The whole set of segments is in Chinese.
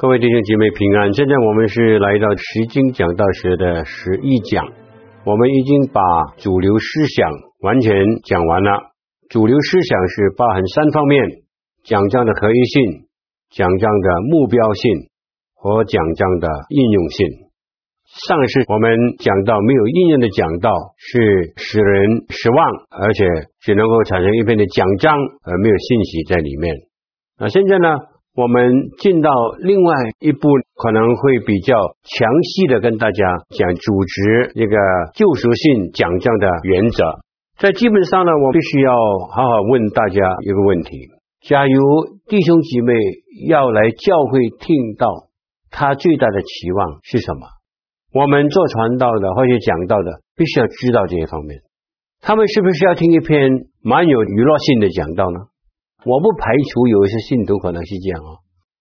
各位弟兄姐妹平安！现在我们是来到《十经讲道学》的十一讲，我们已经把主流思想完全讲完了。主流思想是包含三方面：讲章的合一性、讲章的目标性和讲章的应用性。上一次我们讲到，没有应用的讲道是使人失望，而且只能够产生一片的讲章，而没有信息在里面。那现在呢？我们进到另外一步，可能会比较详细的跟大家讲组织一个救赎性讲章的原则。在基本上呢，我必须要好好问大家一个问题：假如弟兄姐妹要来教会听到，他最大的期望是什么？我们做传道的或者讲道的，必须要知道这些方面。他们是不是要听一篇蛮有娱乐性的讲道呢？我不排除有一些信徒可能是这样啊，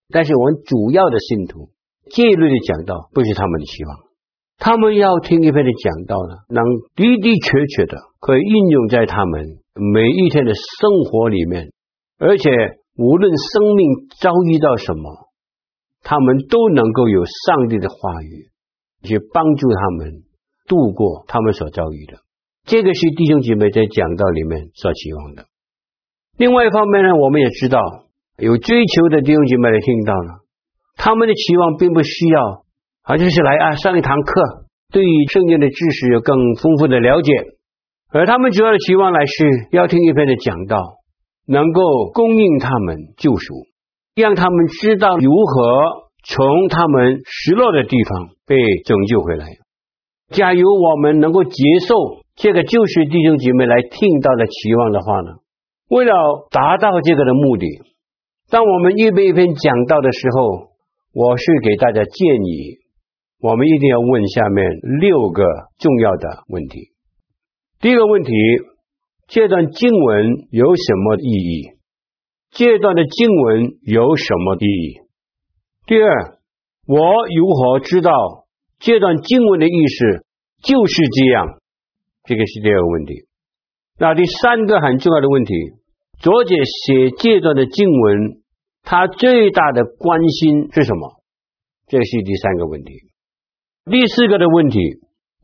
但是我们主要的信徒，这一类的讲道不是他们的期望，他们要听一篇的讲道呢，能的的确确的可以应用在他们每一天的生活里面，而且无论生命遭遇到什么，他们都能够有上帝的话语去帮助他们度过他们所遭遇的。这个是弟兄姐妹在讲道里面所期望的。另外一方面呢，我们也知道有追求的弟兄姐妹来听到了，他们的期望并不需要，啊，就是来啊上一堂课，对于圣经的知识有更丰富的了解，而他们主要的期望来是要听一篇的讲道，能够供应他们救赎，让他们知道如何从他们失落的地方被拯救回来。假如我们能够接受这个救赎弟兄姐妹来听到的期望的话呢，为了达到这个的目的，当我们预备一篇讲道的时候，我是给大家建议，我们一定要问下面六个重要的问题。第一个问题，这段经文有什么意义？这段的经文有什么意义？第二，我如何知道这段经文的意思就是这样？这个是第二个问题。那第三个很重要的问题。作者写这段的经文，他最大的关心是什么？这是第三个问题。第四个的问题，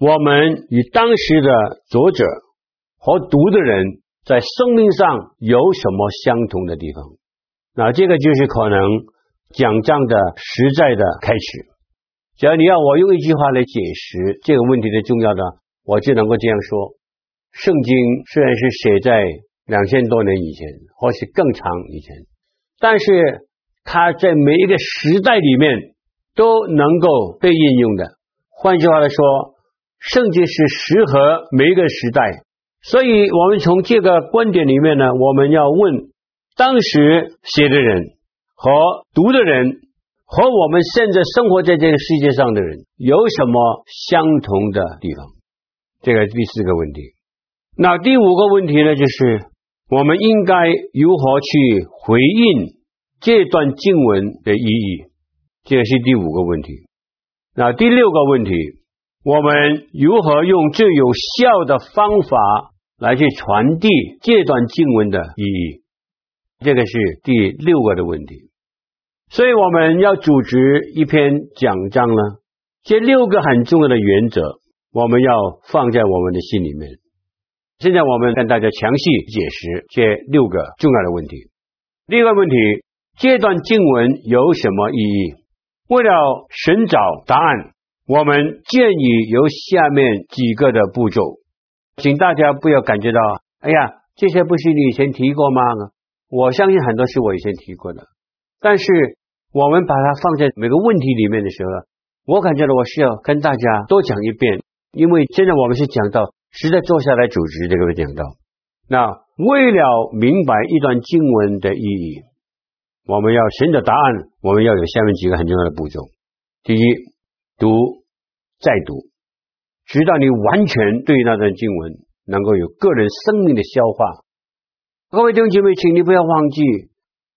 我们与当时的作者和读的人在生命上有什么相同的地方？那这个就是可能讲章的实在的开始。只要你要我用一句话来解释这个问题的重要的，我就能够这样说：圣经虽然是写在。两千多年以前，或许更长以前，但是它在每一个时代里面都能够被应用的。换句话来说，圣经是适合每一个时代。所以，我们从这个观点里面呢，我们要问当时写的人和读的人和我们现在生活在这个世界上的人有什么相同的地方？这个第四个问题。那第五个问题呢，就是。我们应该如何去回应这段经文的意义？这是第五个问题。那第六个问题，我们如何用最有效的方法来去传递这段经文的意义？这个是第六个的问题。所以我们要组织一篇讲章呢，这六个很重要的原则，我们要放在我们的心里面。现在我们跟大家详细解释这六个重要的问题。第一个问题，这段经文有什么意义？为了寻找答案，我们建议有下面几个的步骤，请大家不要感觉到，哎呀，这些不是你以前提过吗？我相信很多是我以前提过的，但是我们把它放在每个问题里面的时候呢，我感觉到我需要跟大家多讲一遍，因为现在我们是讲到。实在坐下来组织这个讲道。那为了明白一段经文的意义，我们要寻找答案，我们要有下面几个很重要的步骤。第一，读再读，直到你完全对那段经文能够有个人生命的消化。各位弟兄姐妹，请你不要忘记，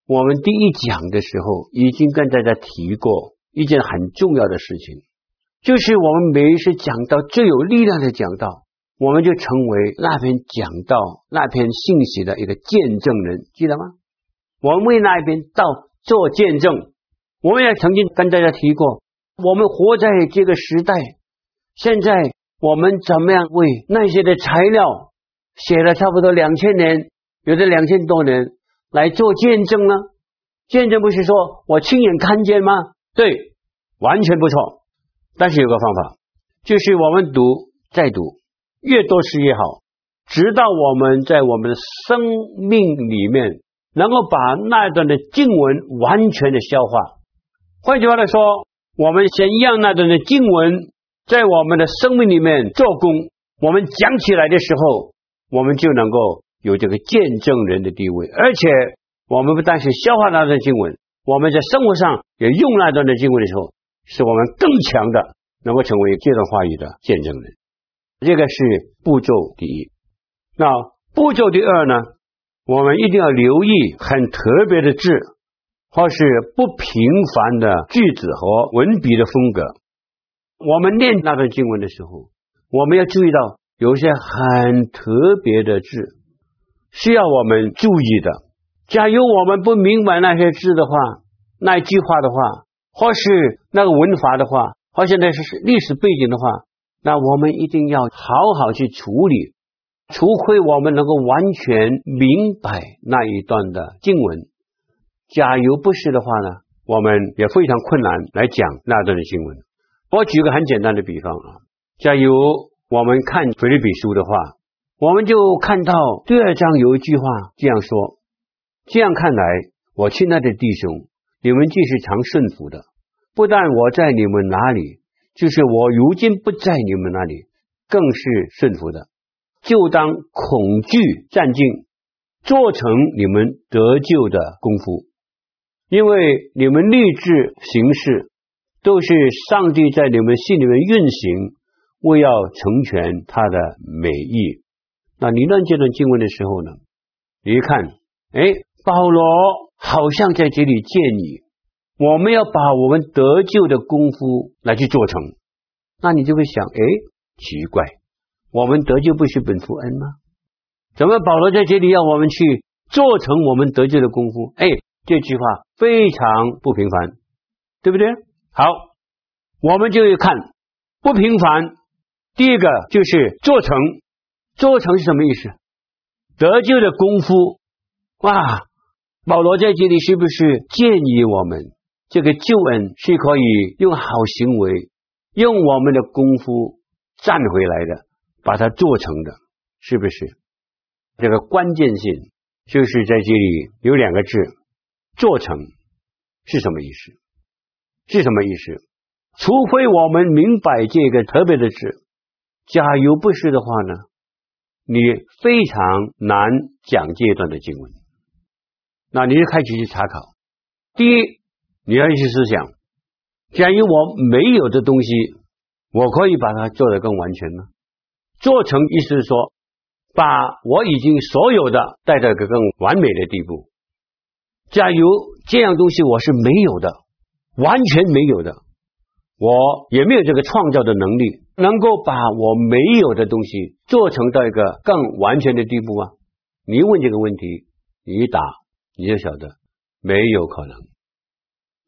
我们第一讲的时候已经跟大家提过一件很重要的事情，就是我们每一次讲到最有力量的讲道，我们就成为那篇讲道那篇信息的一个见证人，记得吗？我们为那一篇道做见证。我们也曾经跟大家提过，我们活在这个时代，现在我们怎么样为那些的材料写了差不多两千年，有的两千多年来做见证呢？见证不是说我亲眼看见吗？对，完全不错。但是有个方法，就是我们读再读，越多是越好，直到我们在我们的生命里面能够把那段的经文完全的消化。换句话来说，我们先让那段的经文在我们的生命里面做工，我们讲起来的时候，我们就能够有这个见证人的地位。而且，我们不但是消化那段经文，我们在生活上也用那段的经文的时候，使我们更强的能够成为这段话语的见证人。这个是步骤第一。那步骤第二呢？我们一定要留意很特别的字。或是不平凡的句子和文笔的风格。我们念那段经文的时候，我们要注意到有些很特别的字需要我们注意的。假如我们不明白那些字的话，那句话的话，或是那个文法的话，或是那是历史背景的话，那我们一定要好好去处理。除非我们能够完全明白那一段的经文。假如不是的话呢，我们也非常困难来讲那段的经文。我举个很简单的比方啊，假如我们看腓立比书的话，我们就看到第二章有一句话这样说：这样看来，我亲爱的弟兄，你们既是常顺服的，不但我在你们哪里，就是我如今不在你们那里，更是顺服的，就当恐惧战兢，做成你们得救的功夫。因为你们立志行事，都是上帝在你们心里面运行，为要成全他的美意。那你念这段经文的时候呢，你一看，哎，保罗好像在这里见你我们要把我们得救的功夫来去做成。那你就会想，哎，奇怪，我们得救不是本乎恩吗？怎么保罗在这里要我们去做成我们得救的功夫？哎。这句话非常不平凡，对不对？好，我们就要看不平凡。第一个就是做成，做成是什么意思？得救的功夫。哇，保罗在这里是不是建议我们，这个救恩是可以用好行为，用我们的功夫赚回来的，把它做成的，是不是？这个关键性就是在这里有两个字。做成是什么意思？是什么意思？除非我们明白这个特别的字，假如不是的话呢，你非常难讲这一段的经文。那你就开始去查考。第一，你要去思想，假如我没有的东西，我可以把它做得更完全吗？做成意思是说，把我已经所有的带到一个更完美的地步。假如这样东西我是没有的，完全没有的，我也没有这个创造的能力，能够把我没有的东西做成到一个更完全的地步吗？你问这个问题，你一答你就晓得没有可能。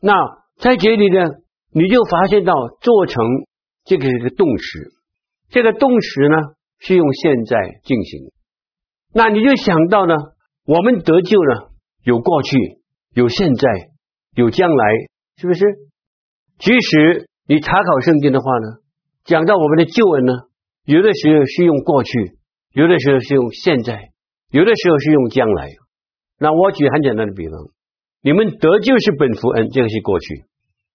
那在这里呢，你就发现到做成这个是一个动词，这个动词呢是用现在进行，那你就想到呢，我们得救了。有过去，有现在，有将来，是不是？即使你查考圣经的话呢，讲到我们的救恩呢，有的时候是用过去，有的时候是用现在，有的时候是用将来。那我举很简单的比方，你们得救是本福恩，这个是过去，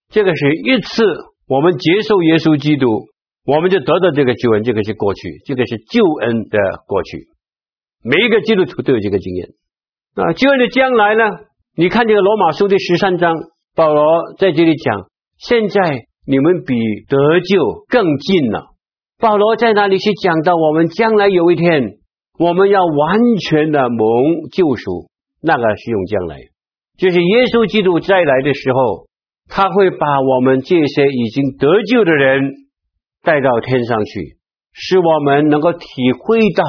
这个是一次我们接受耶稣基督，我们就得到这个救恩，这个是过去，这个是救恩的过去。每一个基督徒都有这个经验。啊，救恩的将来呢？你看这个罗马书第十三章，保罗在这里讲，现在你们比得救更近了。保罗在哪里去讲到我们将来有一天，我们要完全的蒙救赎，那个是用将来，就是耶稣基督再来的时候，他会把我们这些已经得救的人带到天上去，使我们能够体会到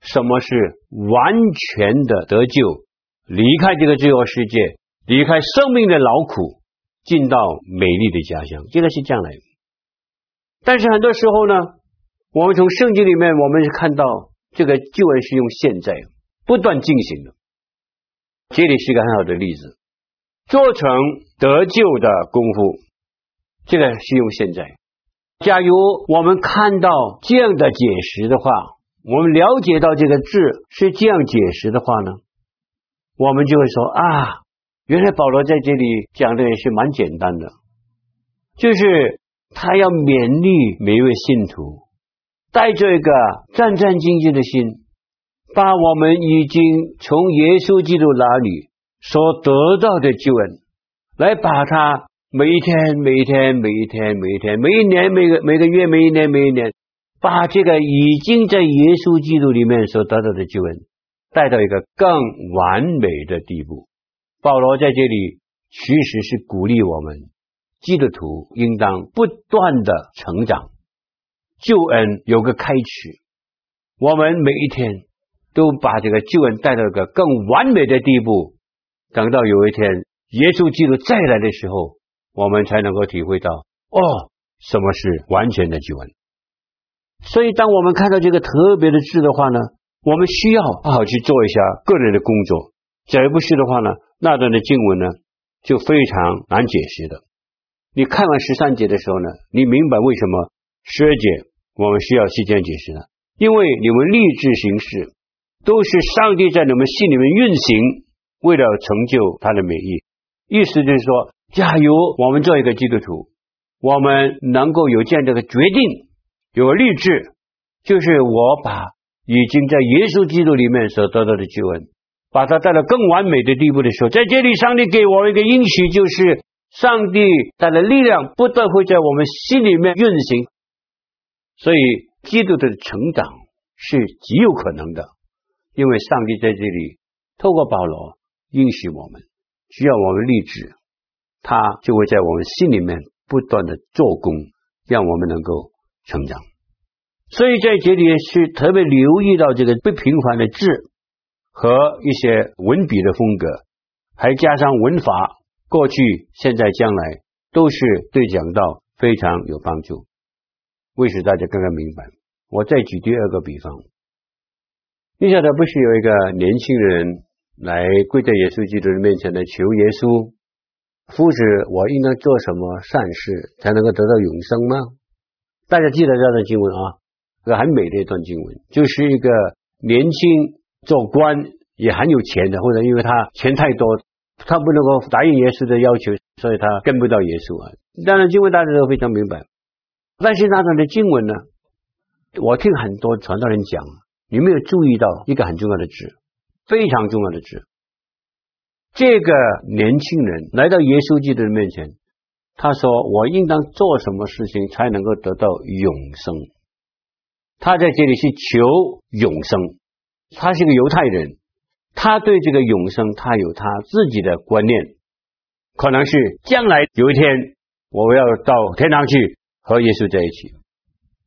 什么是完全的得救，离开这个罪恶世界，离开生命的劳苦，进到美丽的家乡，这个是将来。但是很多时候呢，我们从圣经里面，我们看到这个救恩是用现在不断进行的。这里是一个很好的例子，做成得救的功夫，这个是用现在。假如我们看到这样的解释的话，我们了解到这个字是这样解释的话呢，我们就会说啊，原来保罗在这里讲的也是蛮简单的，就是。他要勉励每一位信徒，带着一个战战兢兢的心，把我们已经从耶稣基督那里所得到的救恩，来把它每一天、每一天、每一天、每一天、每一年、每个每个月、每一年、每一年，把这个已经在耶稣基督里面所得到的救恩，带到一个更完美的地步。保罗在这里其实是鼓励我们。基督徒应当不断的成长，救恩有个开始，我们每一天都把这个救恩带到一个更完美的地步，等到有一天耶稣基督再来的时候，我们才能够体会到哦，什么是完全的救恩。所以，当我们看到这个特别的字的话呢，我们需要好好去做一下个人的工作。假如不是的话呢，那段的经文呢就非常难解释的。你看完十三节的时候呢，你明白为什么十二节我们需要时间解释呢？因为你们立志行事，都是上帝在你们心里面运行，为了成就他的美意。意思就是说，假如我们做一个基督徒，我们能够有这样的个决定，有立志，就是我把已经在耶稣基督里面所得到的救恩，把它带到更完美的地步的时候，在这里上帝给我一个应许，就是。上帝带来力量，不断会在我们心里面运行，所以基督的成长是极有可能的，因为上帝在这里透过保罗应许我们，只要我们立志，他就会在我们心里面不断的做工，让我们能够成长。所以在这里是特别留意到这个不平凡的字和一些文笔的风格，还加上文法。过去、现在、将来都是对讲道非常有帮助，为使大家更加明白。我再举第二个比方，你晓得不是有一个年轻人来跪在耶稣基督的面前来求耶稣，夫子，我应该做什么善事才能够得到永生吗？大家记得这段经文啊，一个很美的一段经文，就是一个年轻做官也很有钱的，或者因为他钱太多。他不能够答应耶稣的要求，所以他跟不到耶稣啊。当然，经文大家都非常明白。但是那段的经文呢，我听很多传道人讲，你没有注意到一个很重要的字，非常重要的字。这个年轻人来到耶稣基督的面前，他说：“我应当做什么事情才能够得到永生？”他在这里是求永生，他是个犹太人。他对这个永生，他有他自己的观念，可能是将来有一天我要到天堂去和耶稣在一起。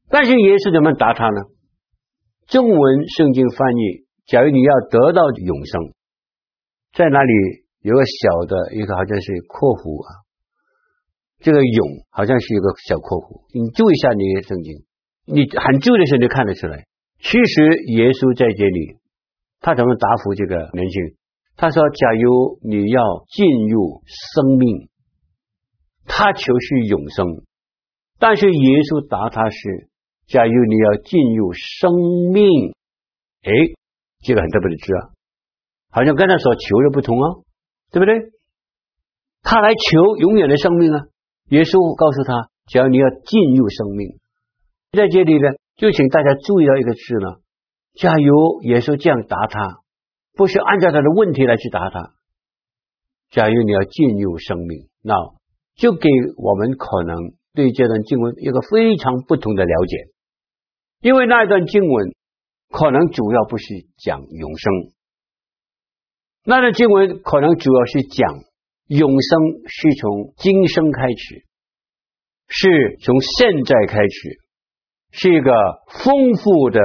但是耶稣怎么答他呢？中文圣经翻译：假如你要得到永生，在哪里有个小的一个好像是括弧啊？这个永好像是一个小括弧。你注意一下你的圣经，你很注的时候就看得出来，其实耶稣在这里。他怎么答复这个年轻人？他说：“假如你要进入生命，他求是永生；但是耶稣答他是：假如你要进入生命，哎，这个很特别的字啊，好像跟他所求的不同啊，对不对？他来求永远的生命啊。耶稣告诉他：假如你要进入生命，在这里呢，就请大家注意到一个字呢。”假如耶稣这样答他，不是按照他的问题来去答他。假如你要进入生命，那就给我们可能对这段经文一个非常不同的了解，因为那一段经文可能主要不是讲永生，那段经文可能主要是讲永生是从今生开始，是从现在开始，是一个丰富的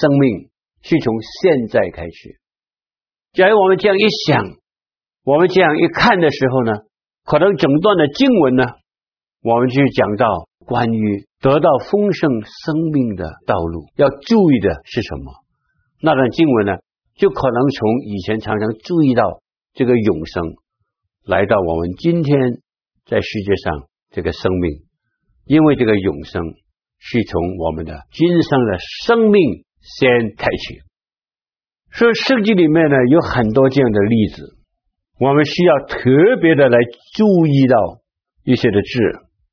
生命，是从现在开始。假如我们这样一想，我们这样一看的时候呢，可能整段的经文呢，我们去讲到关于得到丰盛生命的道路，要注意的是什么？那段经文呢，就可能从以前常常注意到这个永生，来到我们今天在世界上这个生命，因为这个永生是从我们的今生的生命先开启。所以圣经里面呢，有很多这样的例子。我们需要特别的来注意到一些的字、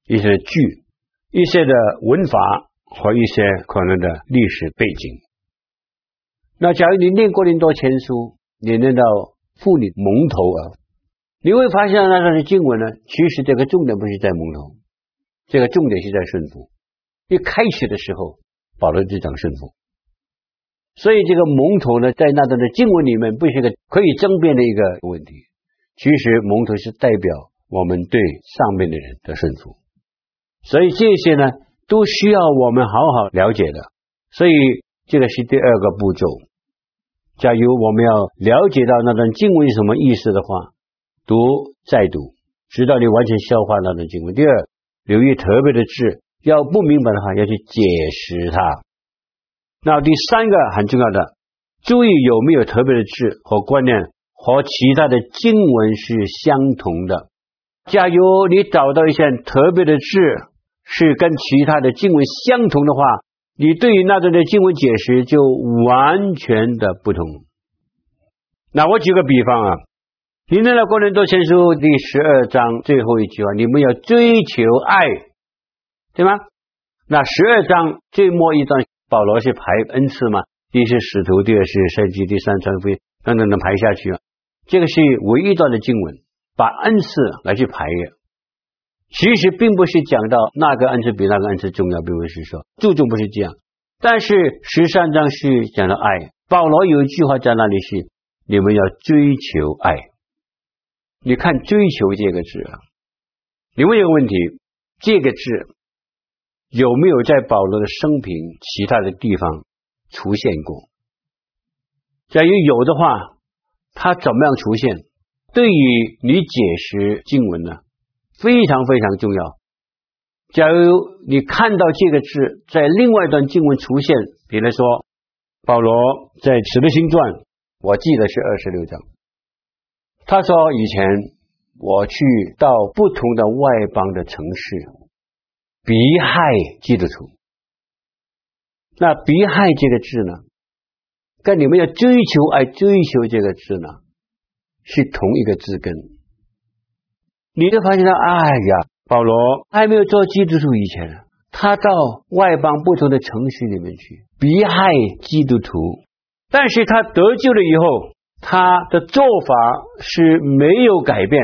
一些剧、一些的文法和一些可能的历史背景。那假如你念过林多前书，你念到妇女蒙头啊，你会发现那段的经文呢，其实这个重点不是在蒙头，这个重点是在顺服。一开始的时候，保罗就讲顺服，所以这个蒙头呢，在那段的经文里面，不是一个可以争辩的一个问题。其实蒙头是代表我们对上面的人的顺服，所以这些呢都需要我们好好了解的。所以这个是第二个步骤。假如我们要了解到那段经文是什么意思的话，读再读，直到你完全消化那段经文。第二，留意特别的字，要不明白的话要去解释它。那第三个很重要的，注意有没有特别的字和观念。和其他的经文是相同的。假如你找到一些特别的字是跟其他的经文相同的话，你对于那段的经文解释就完全的不同。那我举个比方啊，你念了哥林多前书第十二章最后一句话，你们要追求爱，对吗？那十二章最末一段，保罗是排恩赐嘛？第一是使徒，第二是圣经，第三传福音，等等的排下去啊。这个是唯一段的经文，把恩赐来去排列，其实并不是讲到那个恩赐比那个恩赐重要，并不是说注重不是这样。但是十三章是讲到爱，保罗有一句话在那里是：你们要追求爱。你看“追求”这个字啊，你问一个问题：这个字有没有在保罗的生平其他的地方出现过？假如有的话。它怎么样出现？对于你解释经文呢，非常非常重要。假如你看到这个字在另外一段经文出现，比如说保罗在《使徒行传》，我记得是二十六章，他说以前我去到不同的外邦的城市，逼害基督徒。那逼害这个字呢？跟你们要追求爱、追求这个字呢，是同一个字根。你就发现到，哎呀，保罗还没有做基督徒以前，他到外邦不同的城市里面去逼害基督徒，但是他得救了以后，他的做法是没有改变，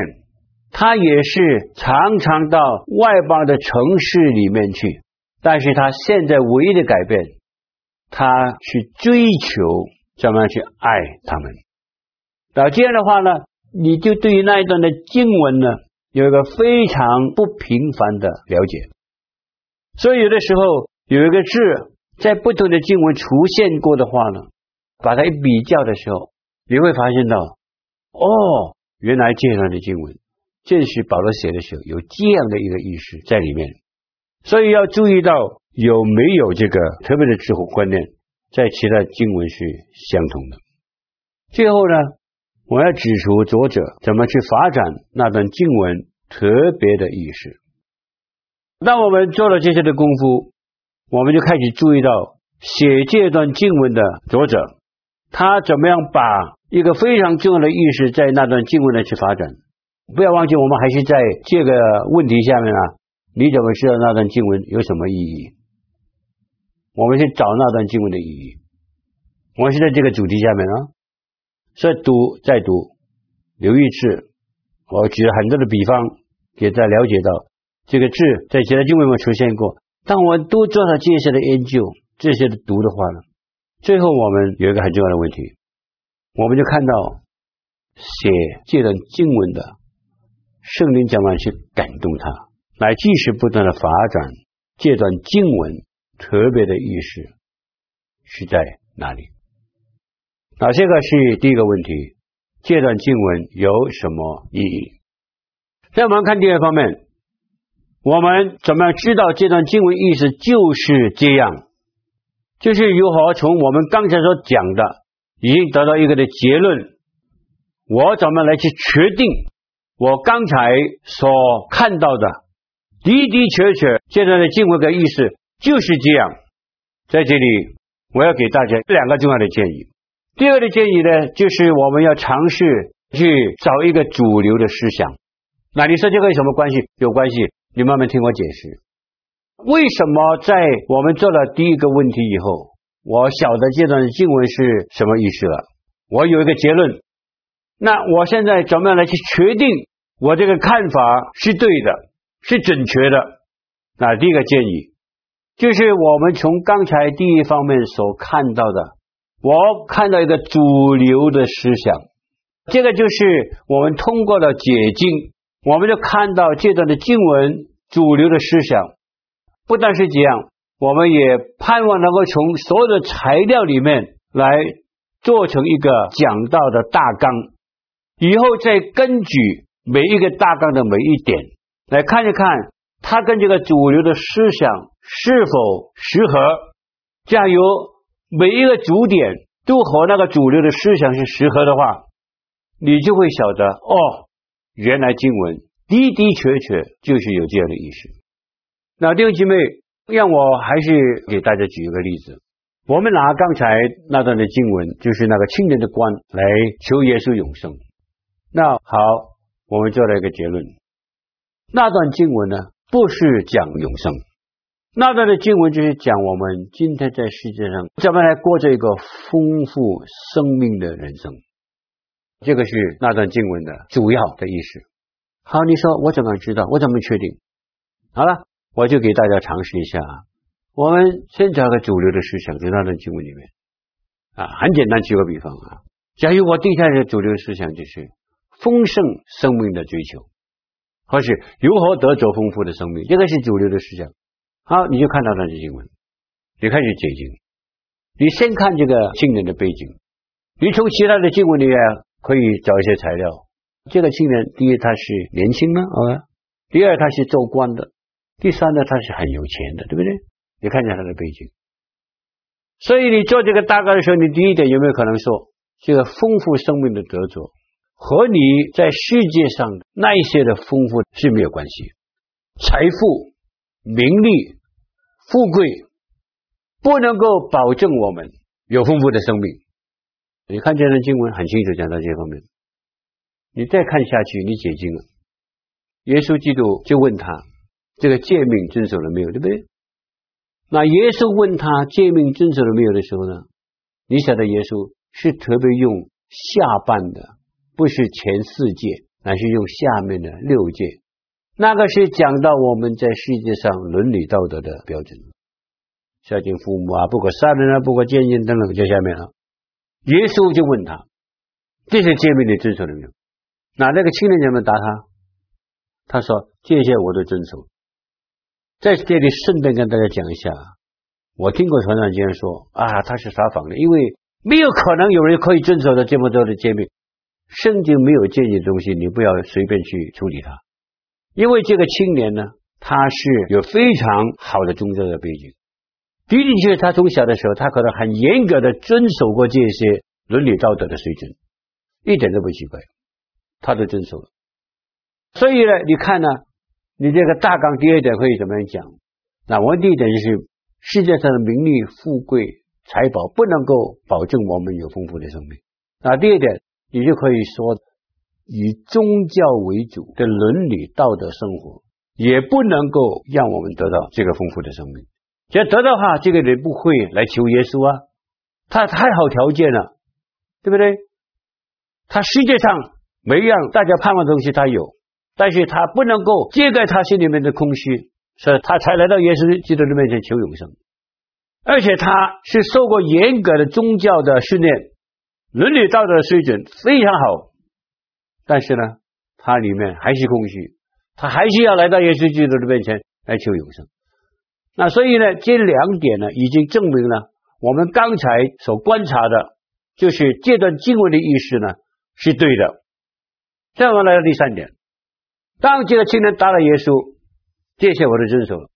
他也是常常到外邦的城市里面去，但是他现在唯一的改变。他去追求怎么样去爱他们，那这样的话呢，你就对于那一段的经文呢，有一个非常不平凡的了解。所以有的时候有一个字在不同的经文出现过的话呢，把它一比较的时候，你会发现到，哦，原来这段的经文正是保罗写的时候有这样的一个意思在里面，所以要注意到。有没有这个特别的智慧观念，在其他经文是相同的？最后呢，我要指出作者怎么去发展那段经文特别的意思。当我们做了这些的功夫，我们就开始注意到写这段经文的作者，他怎么样把一个非常重要的意识在那段经文来去发展。不要忘记，我们还是在这个问题下面啊，你怎么知道那段经文有什么意义？我们去找那段经文的意义。我们是在这个主题下面啊，所以读再读，留意字。我举了很多的比方，给大家了解到这个字在其他经文中出现过。当我们都做了这些的研究，这些的读的话呢，最后我们有一个很重要的问题，我们就看到写这段经文的圣灵怎么去感动他，来继续不断的发展这段经文特别的意思是在哪里？那这个是第一个问题，这段经文有什么意义？再我们看第二方面，我们怎么样知道这段经文意思就是这样？就是如何从我们刚才所讲的，已经得到一个的结论，我怎么来去确定我刚才所看到的的的确确这段的经文的意思就是这样？在这里，我要给大家两个重要的建议。第二个建议呢，就是我们要尝试去找一个主流的思想。那你说这个有什么关系？有关系，你慢慢听我解释。为什么在我们做了第一个问题以后，我晓得这段经文是什么意思了？我有一个结论。那我现在怎么样来去确定我这个看法是对的，是准确的？那第一个建议就是我们从刚才第一方面所看到的。我看到一个主流的思想，这个就是我们通过了解经，我们就看到这段的经文主流的思想。不但是这样，我们也盼望能够从所有的材料里面来做成一个讲到的大纲，以后再根据每一个大纲的每一点来看一看，它跟这个主流的思想是否适合。加油！每一个主点都和那个主流的思想是适合的话，你就会晓得哦，原来经文的的确确就是有这样的意思。那弟兄姐妹，让我还是给大家举一个例子。我们拿刚才那段的经文，就是那个青年的官来求耶稣永生。那好，我们做了一个结论，那段经文呢，不是讲永生。那段的经文就是讲我们今天在世界上怎么来过着一个丰富生命的人生，这个是那段经文的主要的意思。好，你说我怎么知道？我怎么确定？好了，我就给大家尝试一下。啊我们先找个主流的思想，在那段经文里面啊，很简单，举个比方啊，假如我定下的主流思想就是丰盛生命的追求，或是如何得着丰富的生命，这个是主流的思想。好，你就看到那些经文，你开始解经。你先看这个青年的背景，你从其他的经文里面可以找一些材料。这个青年，第一他是年轻的啊，第二他是做官的，第三呢他是很有钱的，对不对？你看一下他的背景。所以你做这个大概的时候，你第一点有没有可能说，这个丰富生命的得着和你在世界上那一些的丰富是没有关系，财富。名利、富贵不能够保证我们有丰富的生命。你看这段经文很清楚讲到这方面。你再看下去，你解经了。耶稣基督就问他：“这个诫命遵守了没有？对不对？”那耶稣问他诫命遵守了没有的时候呢？你晓得耶稣是特别用下半的，不是前四诫，乃是用下面的六诫。那个是讲到我们在世界上伦理道德的标准，孝敬父母啊，不可杀人啊，不可奸淫等等，就下面了。耶稣就问他：“这些诫命你遵守了没有？”那那个青年怎么答他？他说：“这些我都遵守。”在这里顺便跟大家讲一下，我听过传道这样说啊，他是撒谎的，因为没有可能有人可以遵守的这么多的诫命，圣经没有建议的东西，你不要随便去处理它。因为这个青年呢，他是有非常好的宗教的背景，的的确确，他从小的时候，他可能很严格的遵守过这些伦理道德的水准，一点都不奇怪，他都遵守了。所以呢，你看呢，你这个大纲第二点可以怎么样讲？那我们第一点就是世界上的名利、富贵、财宝不能够保证我们有丰富的生命。那第二点，你就可以说。以宗教为主的伦理道德生活，也不能够让我们得到这个丰富的生命。要得到的话，这个人不会来求耶稣啊，他太好条件了，对不对？他世界上每一样大家盼望的东西他有，但是他不能够揭开他心里面的空虚，所以他才来到耶稣基督的面前求永生。而且他是受过严格的宗教的训练，伦理道德的水准非常好，但是呢，他里面还是空虚，他还是要来到耶稣基督的面前来求永生。那所以呢，这两点呢，已经证明了我们刚才所观察的，就是这段经文的意思呢，是对的。再往来到第三点。当这个青年答了耶稣，这些我都遵守了。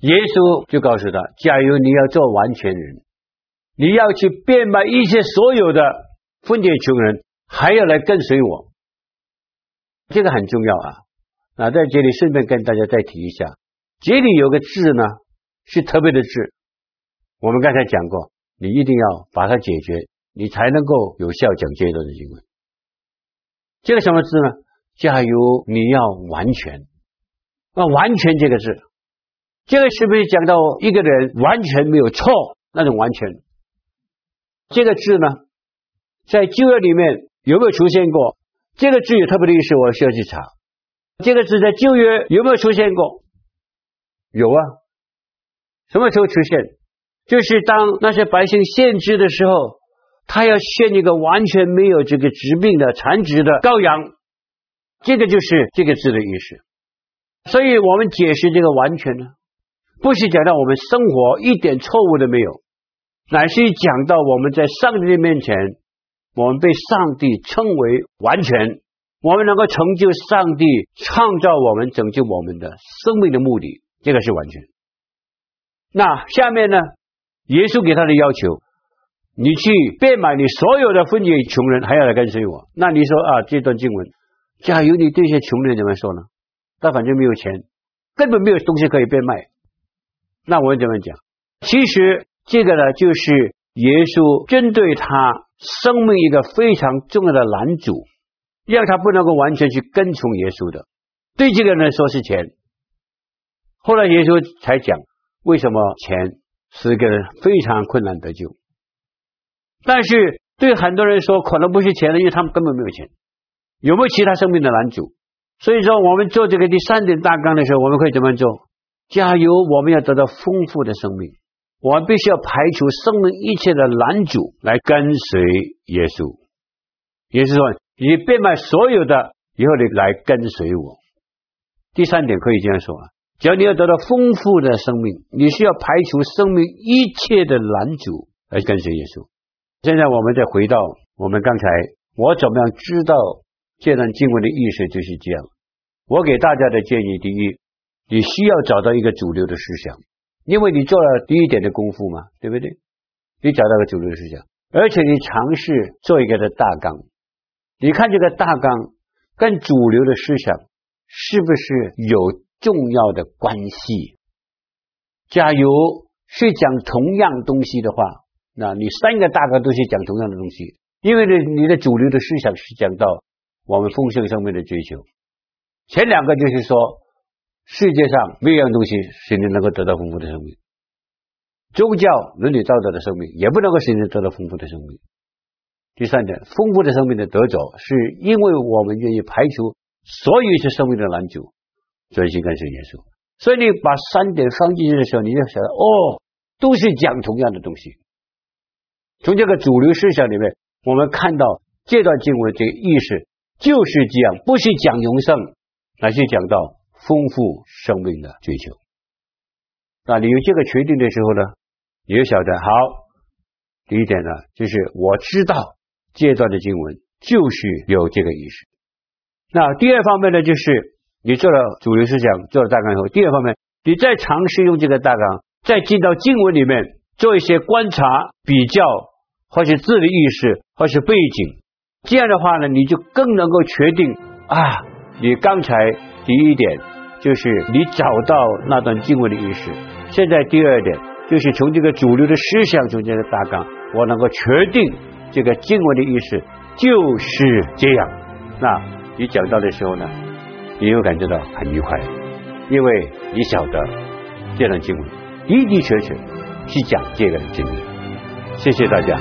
耶稣就告诉他：“假如你要做完全人，你要去变卖一切所有的，分给穷人，还要来跟随我。”这个很重要啊！那在这里顺便跟大家再提一下，这里有个字呢，是特别的字。我们刚才讲过，你一定要把它解决，你才能够有效讲这段的经文。这个什么字呢？假如你要完全，那完全这个字，这个是不是讲到一个人完全没有错那种完全？这个字呢，在旧约里面有没有出现过？这个字有特别的意思，我需要去查。这个字在旧约有没有出现过？有啊，什么时候出现？就是当那些百姓献祭的时候，他要献一个完全没有这个疾病的残疾的羔羊。这个就是这个字的意思，所以我们解释这个完全呢，不是讲到我们生活一点错误都没有，乃是讲到我们在上帝面前，我们被上帝称为完全，我们能够成就上帝创造我们、拯救我们的生命的目的，这个是完全。那下面呢，耶稣给他的要求，你去变卖你所有的分给穷人，还要来跟随我。那你说啊，这段经文。假如你对一些穷人怎么说呢？他反正没有钱，根本没有东西可以变卖。那我怎么讲？其实这个呢，就是耶稣针对他生命一个非常重要的拦阻，让他不能够完全去跟从耶稣的。对这个人来说是钱。后来耶稣才讲，为什么钱是一个人非常困难得救。但是对很多人说，可能不是钱的，因为他们根本没有钱。有没有其他生命的拦阻？所以说，我们做这个第三点大纲的时候，我们可以怎么做？加油！我们要得到丰富的生命，我们必须要排除生命一切的拦阻，来跟随耶稣。也就是说，你变卖所有的以后，你来跟随我。第三点可以这样说啊：只要你要得到丰富的生命，你需要排除生命一切的拦阻，来跟随耶稣。现在我们再回到我们刚才，我怎么样知道？这段经文的意思就是这样。我给大家的建议，第一，你需要找到一个主流的思想，因为你做了第一点的功夫嘛，对不对？你找到个主流思想，而且你尝试做一个的大纲，你看这个大纲跟主流的思想是不是有重要的关系？假如是讲同样东西的话，那你三个大纲都是讲同样的东西，因为呢，你的主流的思想是讲到。我们丰盛生命的追求，前两个就是说，世界上没有一样东西使你能够得到丰富的生命，宗教伦理道德的生命也不能够使你得到丰富的生命。第三点，丰富的生命的得着，是因为我们愿意排除所有一切生命的拦阻，专心跟随耶稣。所以你把三点放进去的时候，你就想到哦，都是讲同样的东西。从这个主流思想里面，我们看到这段经文的这个意思。就是这样，不是讲永生，而是讲到丰富生命的追求。那你有这个确定的时候呢，你就晓得好。第一点呢，就是我知道这段的经文就是有这个意思。那第二方面呢，就是你做了主流思想，做了大纲以后，第二方面，你再尝试用这个大纲，再进到经文里面做一些观察、比较，或是字的意思，或是背景。这样的话呢，你就更能够确定啊，你刚才第一点就是你找到那段经文的意思。现在第二点就是从这个主流的思想中间的大纲，我能够确定这个经文的意思就是这样。那你讲到的时候呢，你又感觉到很愉快，因为你晓得这段经文的的确确是讲这个的经历。谢谢大家。